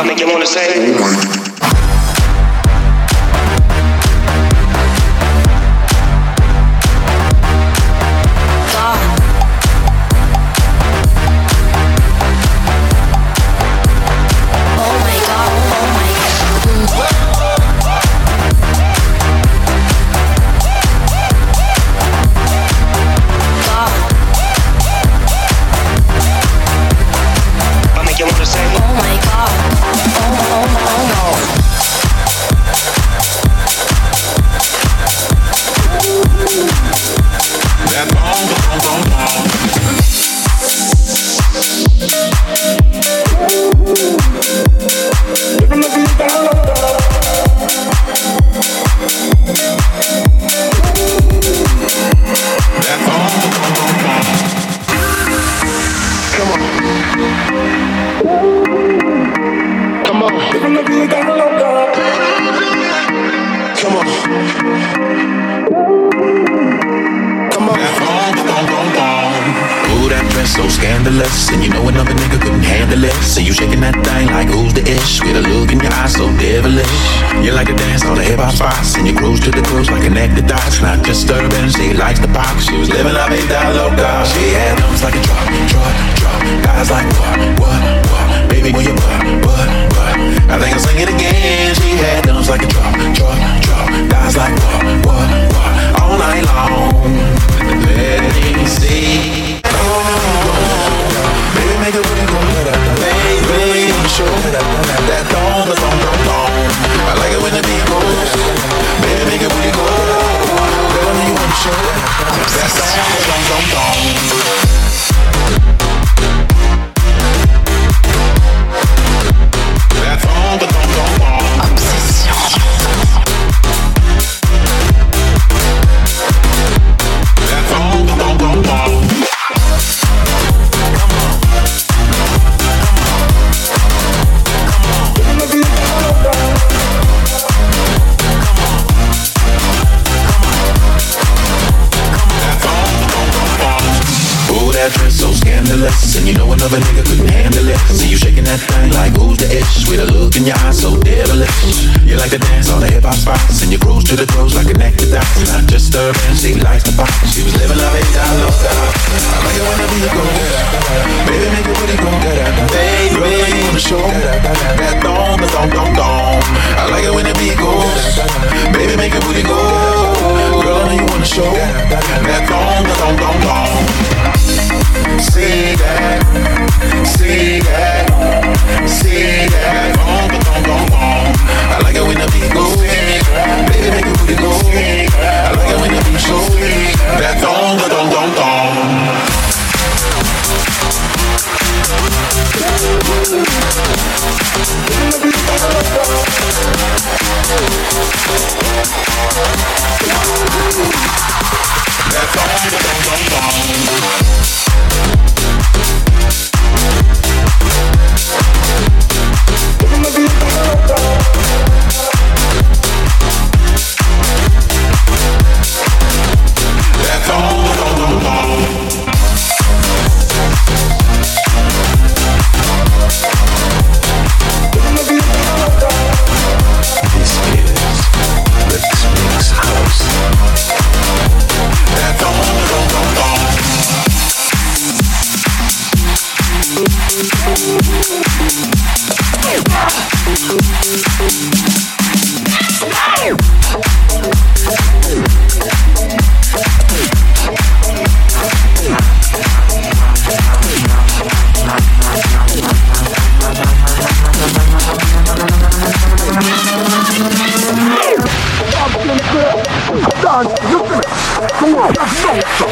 I make you wanna say,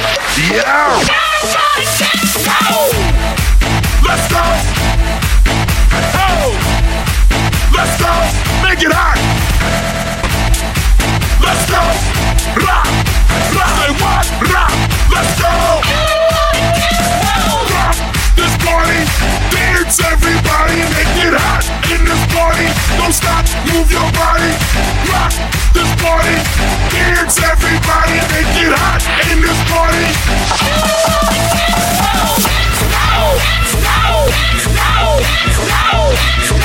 Yeah! Let's go! Let's go! Make it hot! Let's go! Rock! Rock! Rock! Let's go! Dance everybody, make it hot in this party. Don't stop, move your body. Rock this party. Dance everybody, make it hot in this party. Let's go! Let's go! Let's go! Let's go! Let's go!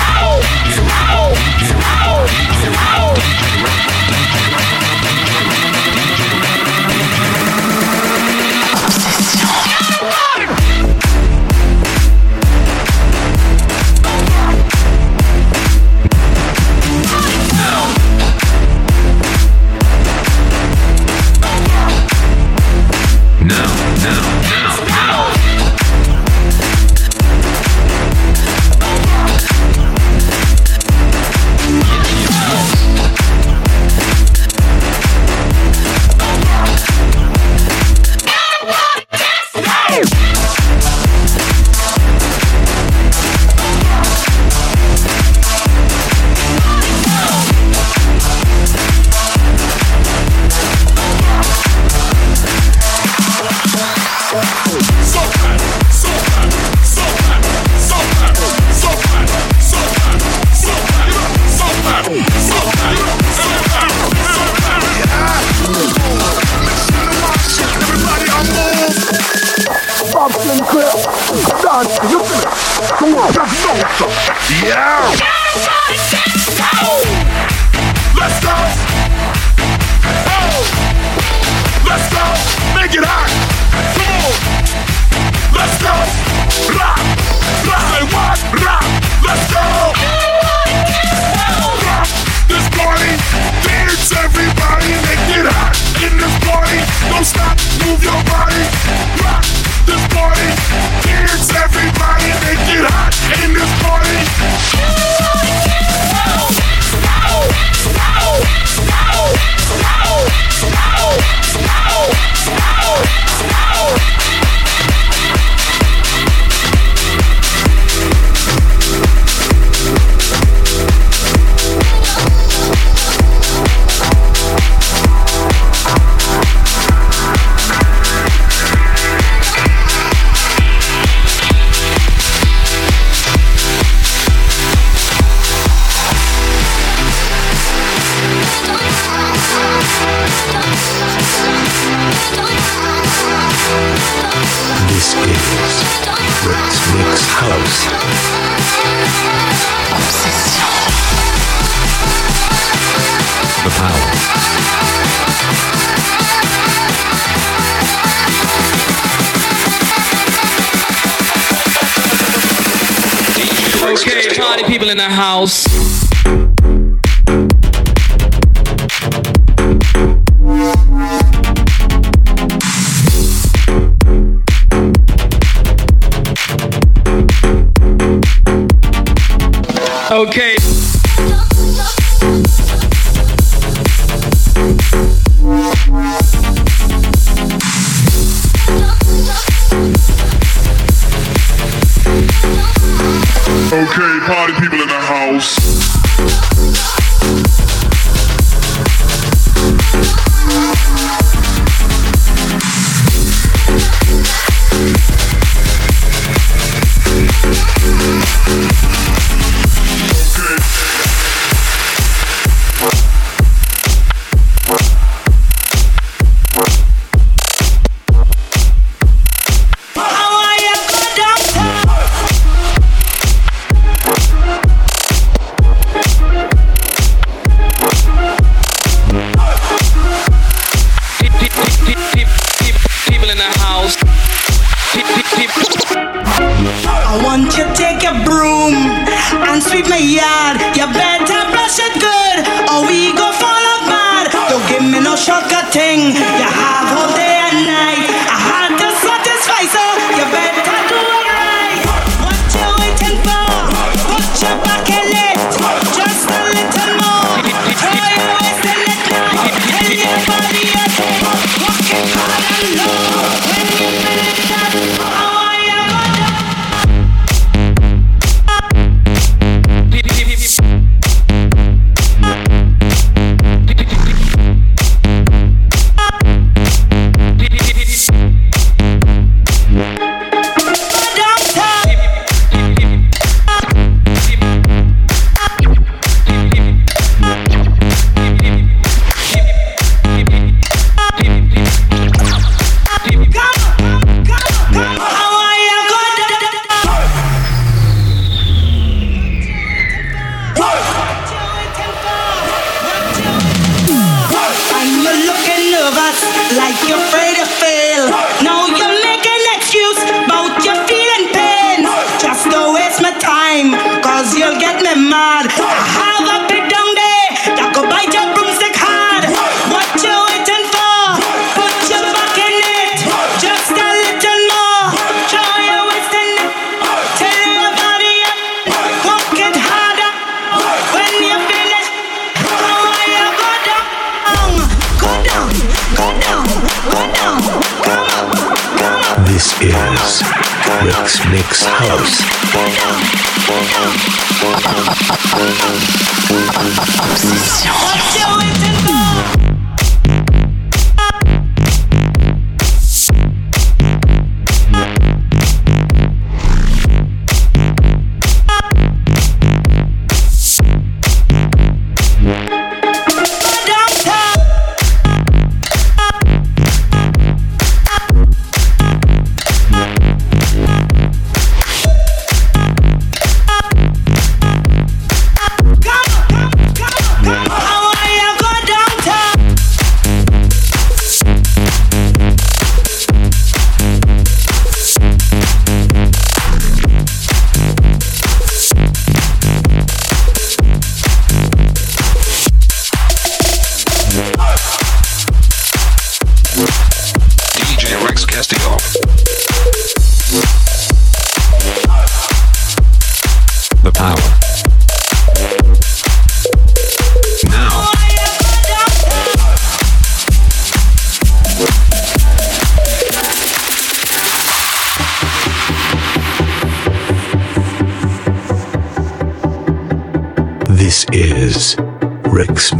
house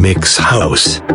Mix House.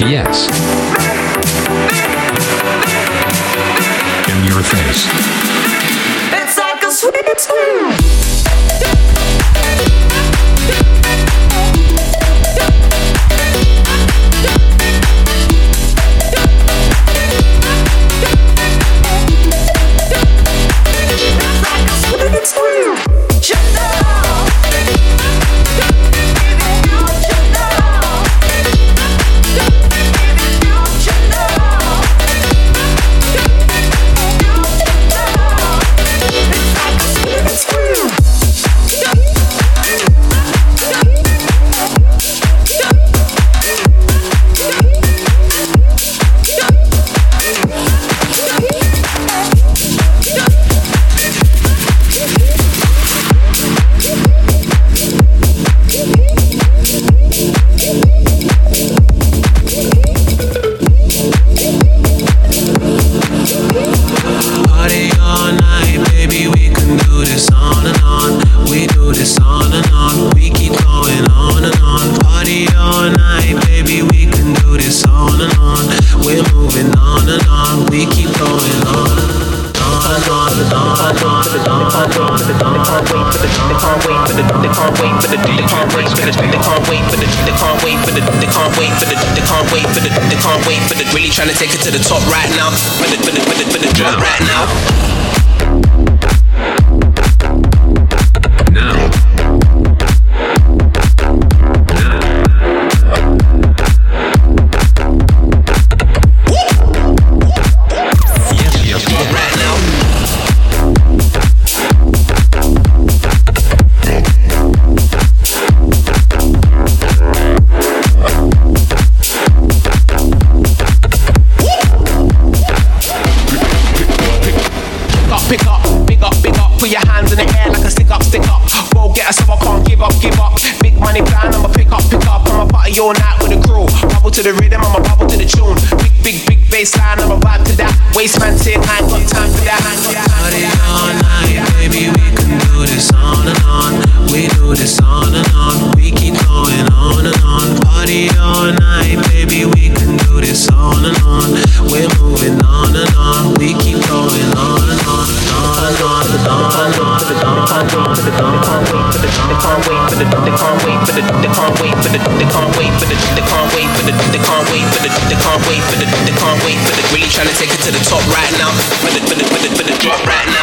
yes. to the rhythm, I'ma bubble to the tune. Big, big, big bass line, I'ma vibe to that. Waistman said, I ain't gonna take it to the top right now. Put it, put it, put it, put it, drop right now.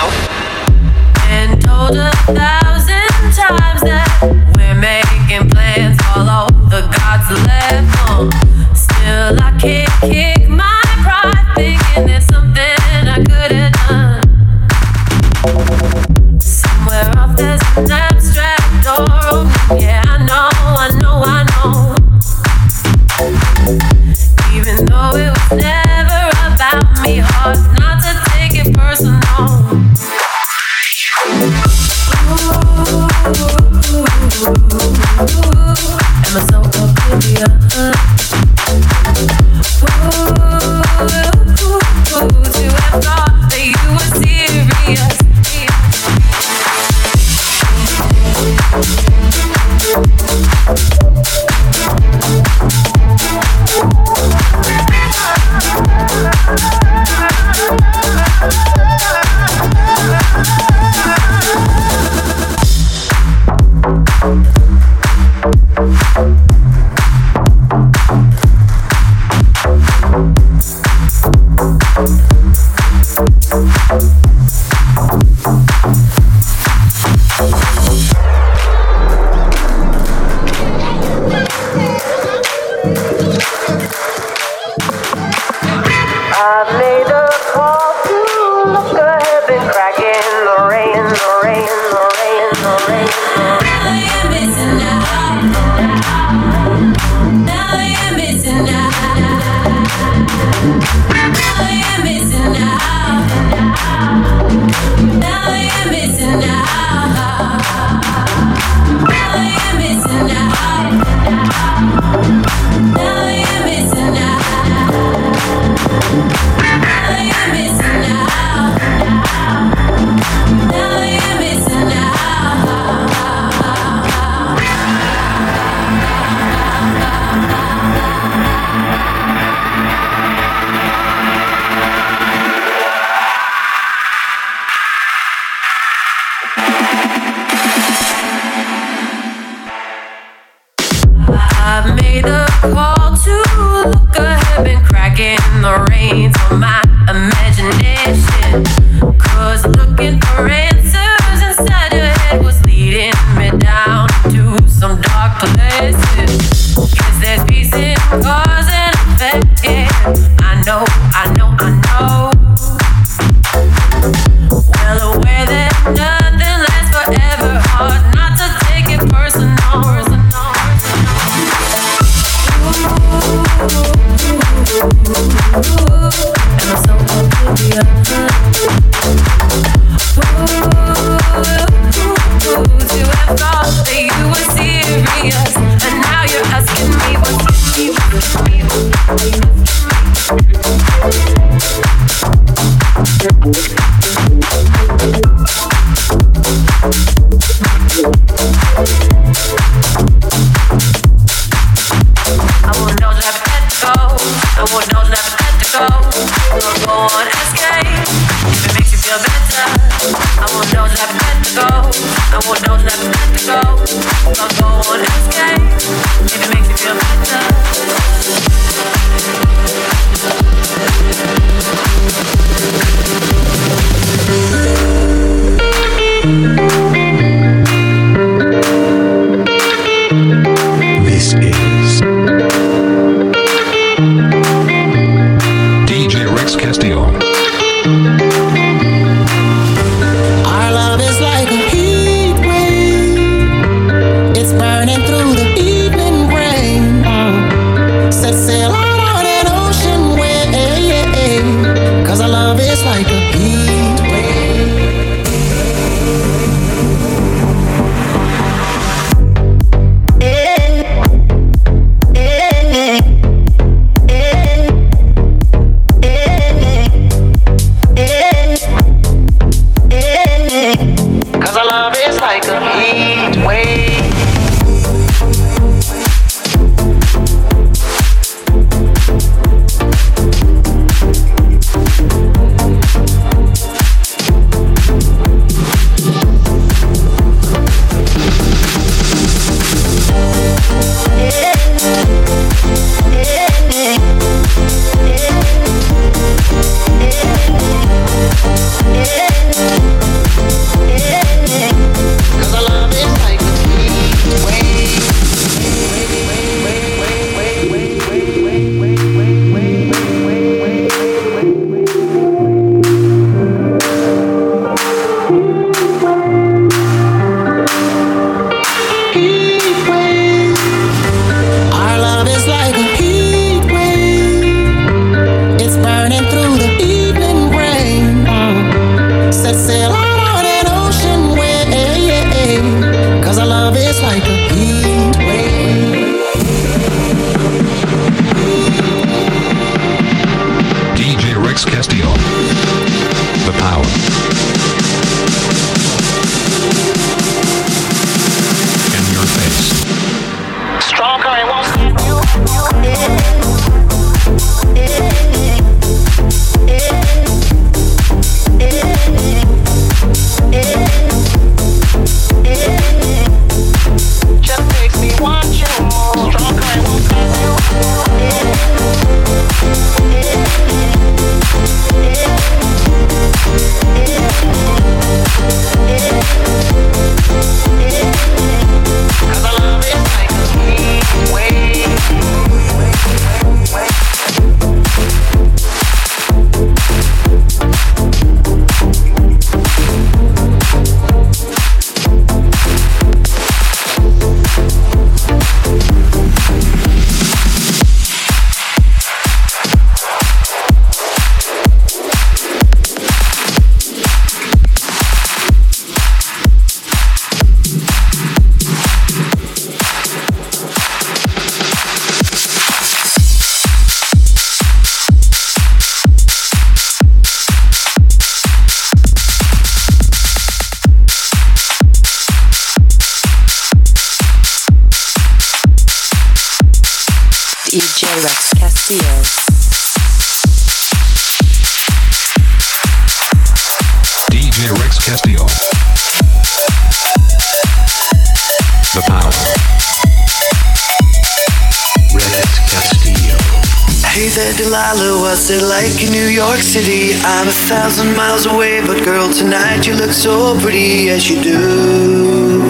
City? I'm a thousand miles away, but girl, tonight you look so pretty as you do.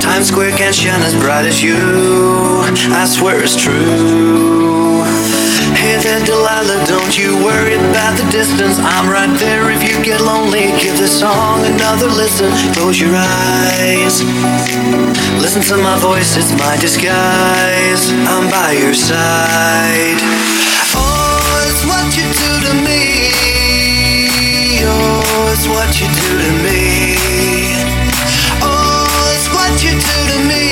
Times Square can't shine as bright as you. I swear it's true. Hey there, Delilah, don't you worry about the distance. I'm right there if you get lonely. Give this song another listen. Close your eyes. Listen to my voice, it's my disguise. I'm by your side. Do to me. Oh, it's what you do to me. Oh, it's what you do to me.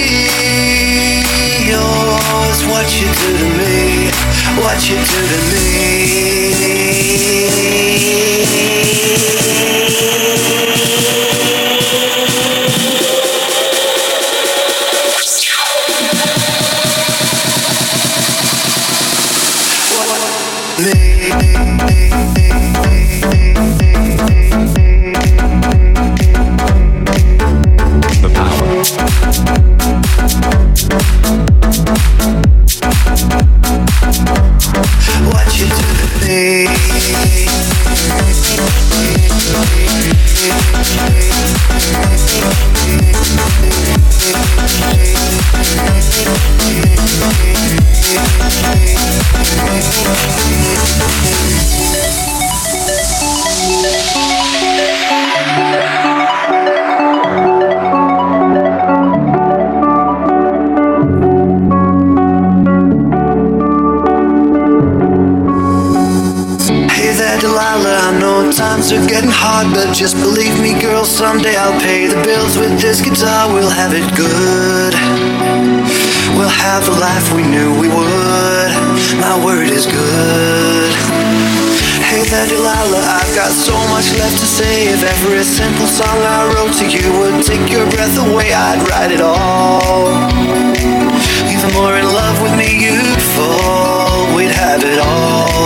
Oh, it's what you do to me. What you do to The Thank you. Just believe me, girl. Someday I'll pay the bills with this guitar. We'll have it good. We'll have the life we knew we would. My word is good. Hey there, Delilah. I've got so much left to say. If every simple song I wrote to you would take your breath away, I'd write it all. Even more in love with me, you'd fall. We'd have it all.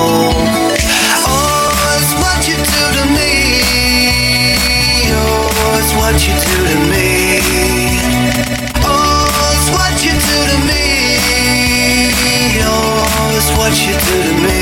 What you do to me. It's what you do to me. It's what you do to me.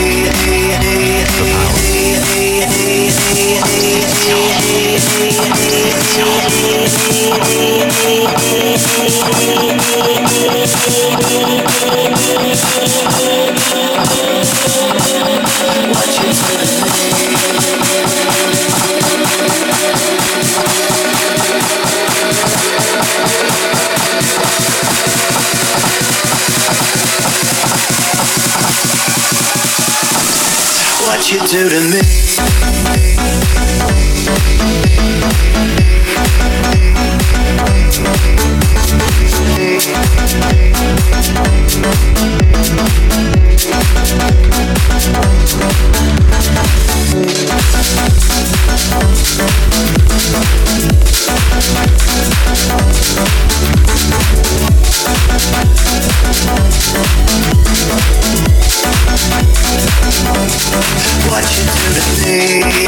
You do to me. What you do to me.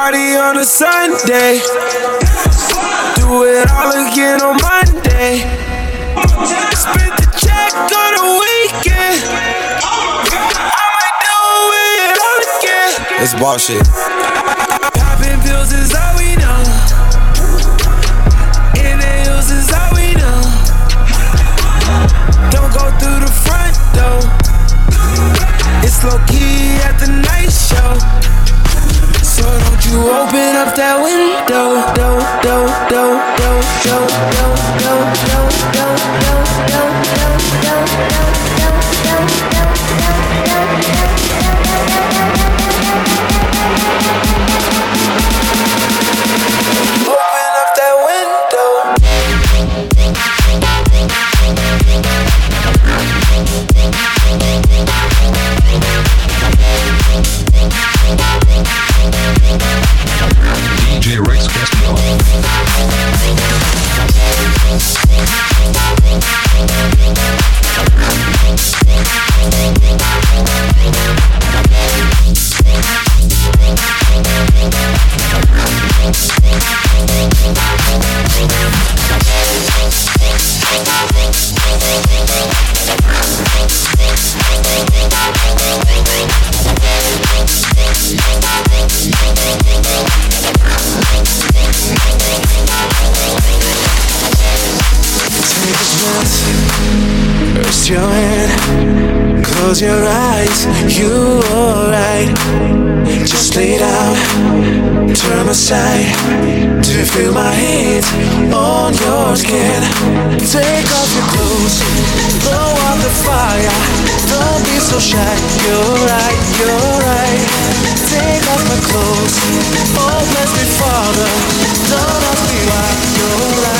Party on a Sunday. Do it all again on Monday. Spend the check on the weekend. Do it all again. It's bullshit. Popping pills is all we know. Inhales is all we know. Don't go through the front door. It's low key at the night show. So don't you open up that window. Do, do, do, do, do, do, do, do, do, Open turn to feel my heat on your skin. Take off your clothes, blow out the fire. Don't be so shy, you're right, you're right. Take off my clothes, oh bless me, Father. Don't ask me why, you're right,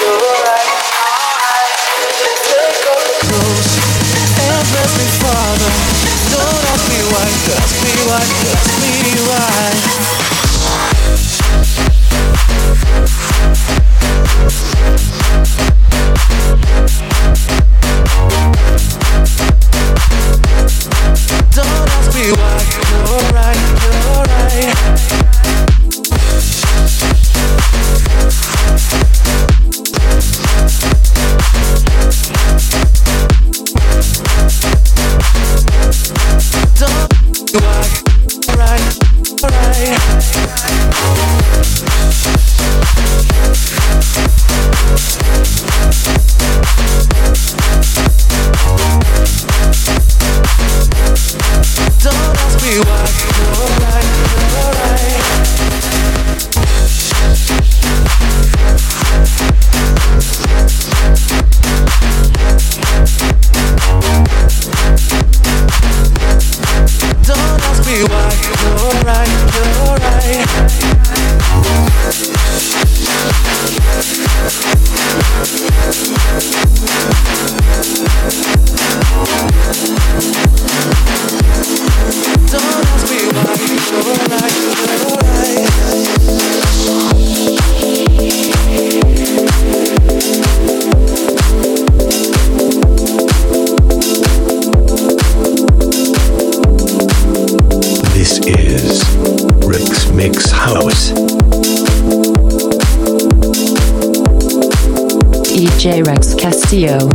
Cause me why. cause me why. Castillo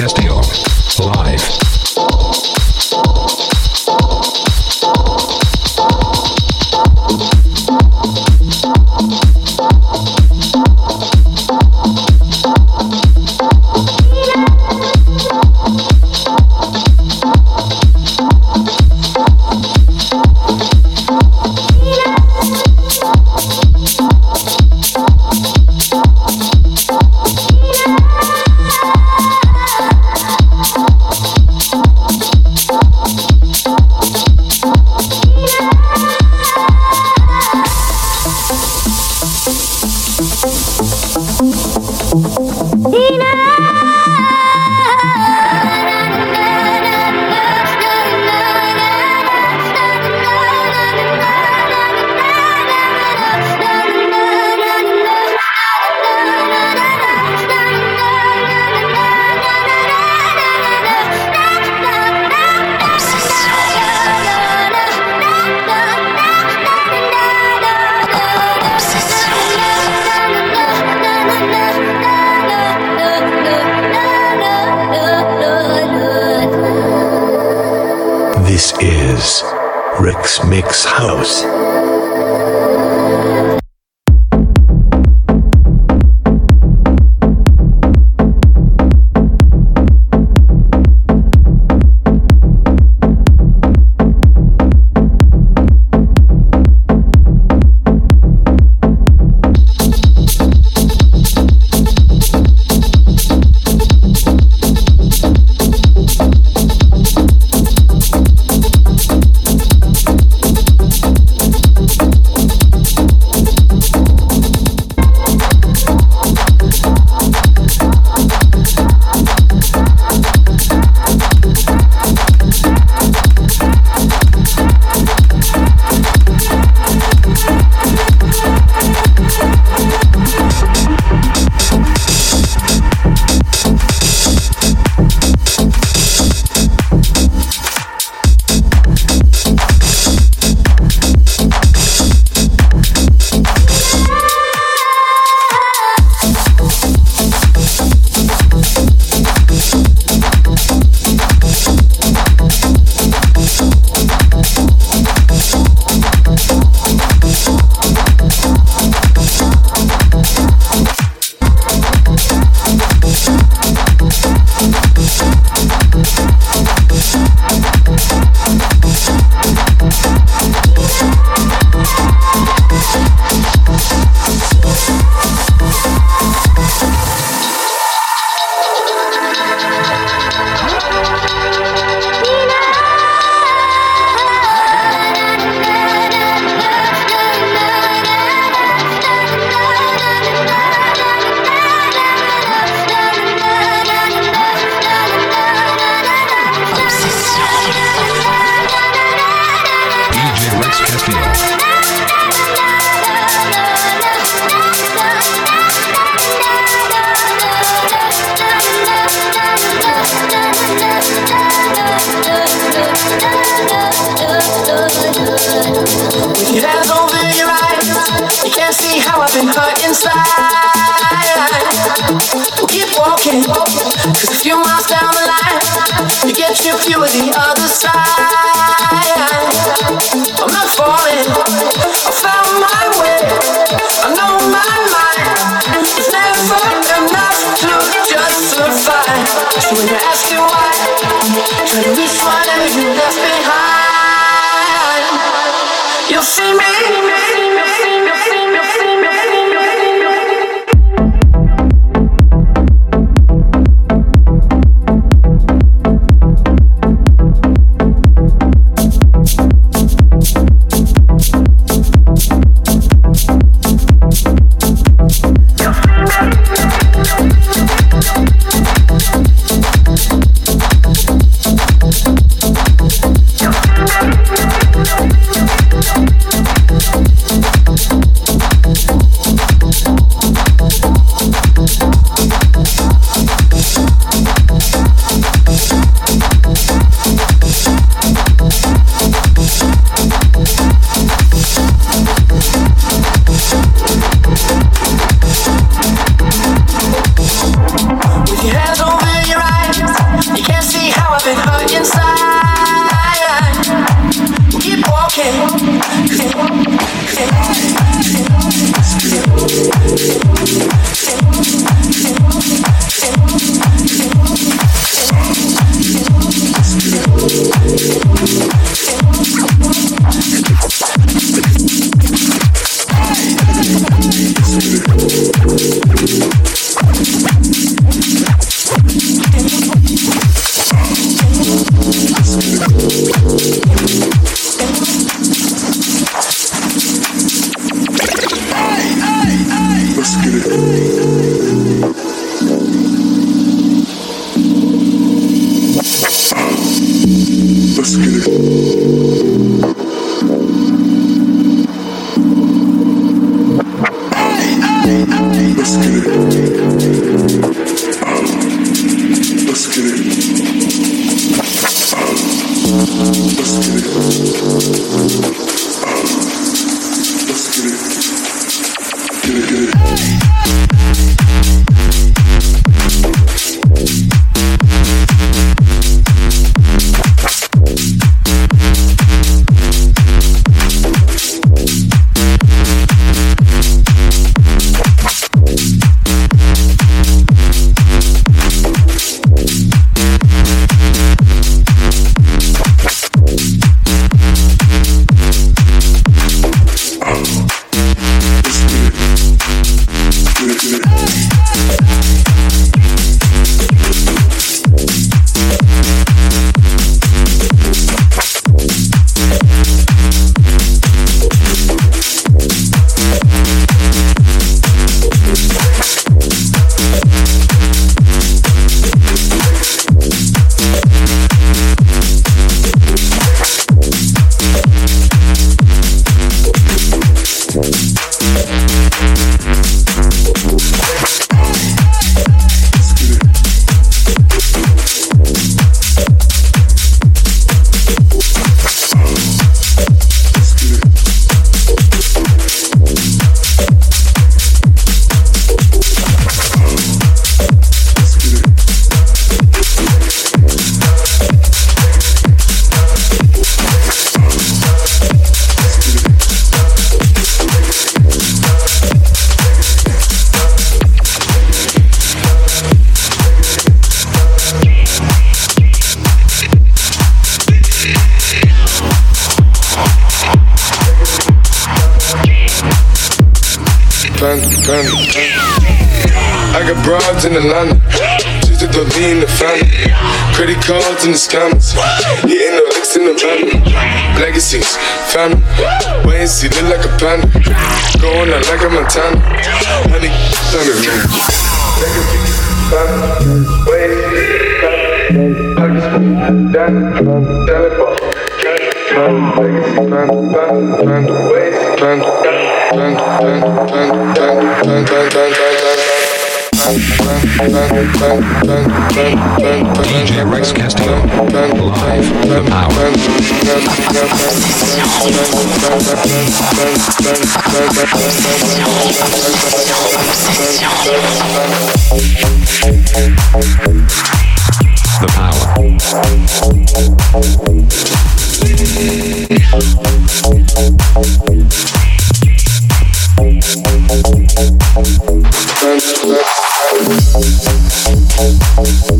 Castillo. In the scammers. Hitting the licks in the van. Legacies, family. Wait and see, like a panda. Going out like a Montana. Honey, on the. Legacies, and see, family, family, DJ Rex Castillo, live, the power. The power. I got broads in Atlanta. Just to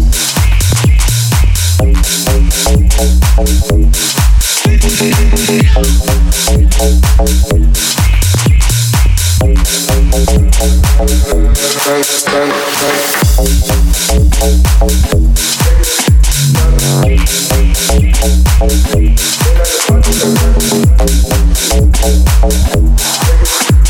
lean the family. Credit cards in the scammers. Getting the loot in the van. Legacy, family. Wait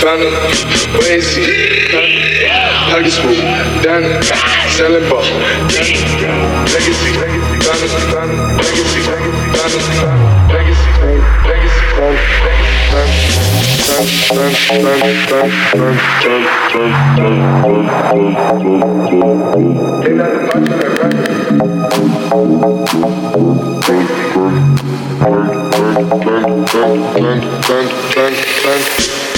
Phantom, Wazy, Huggy Spook, Danny, Selling Ball, Legacy, Legacy. Legacy, Legacy. Legacy, Legacy, Phantom, Phantom, Phantom, Phantom,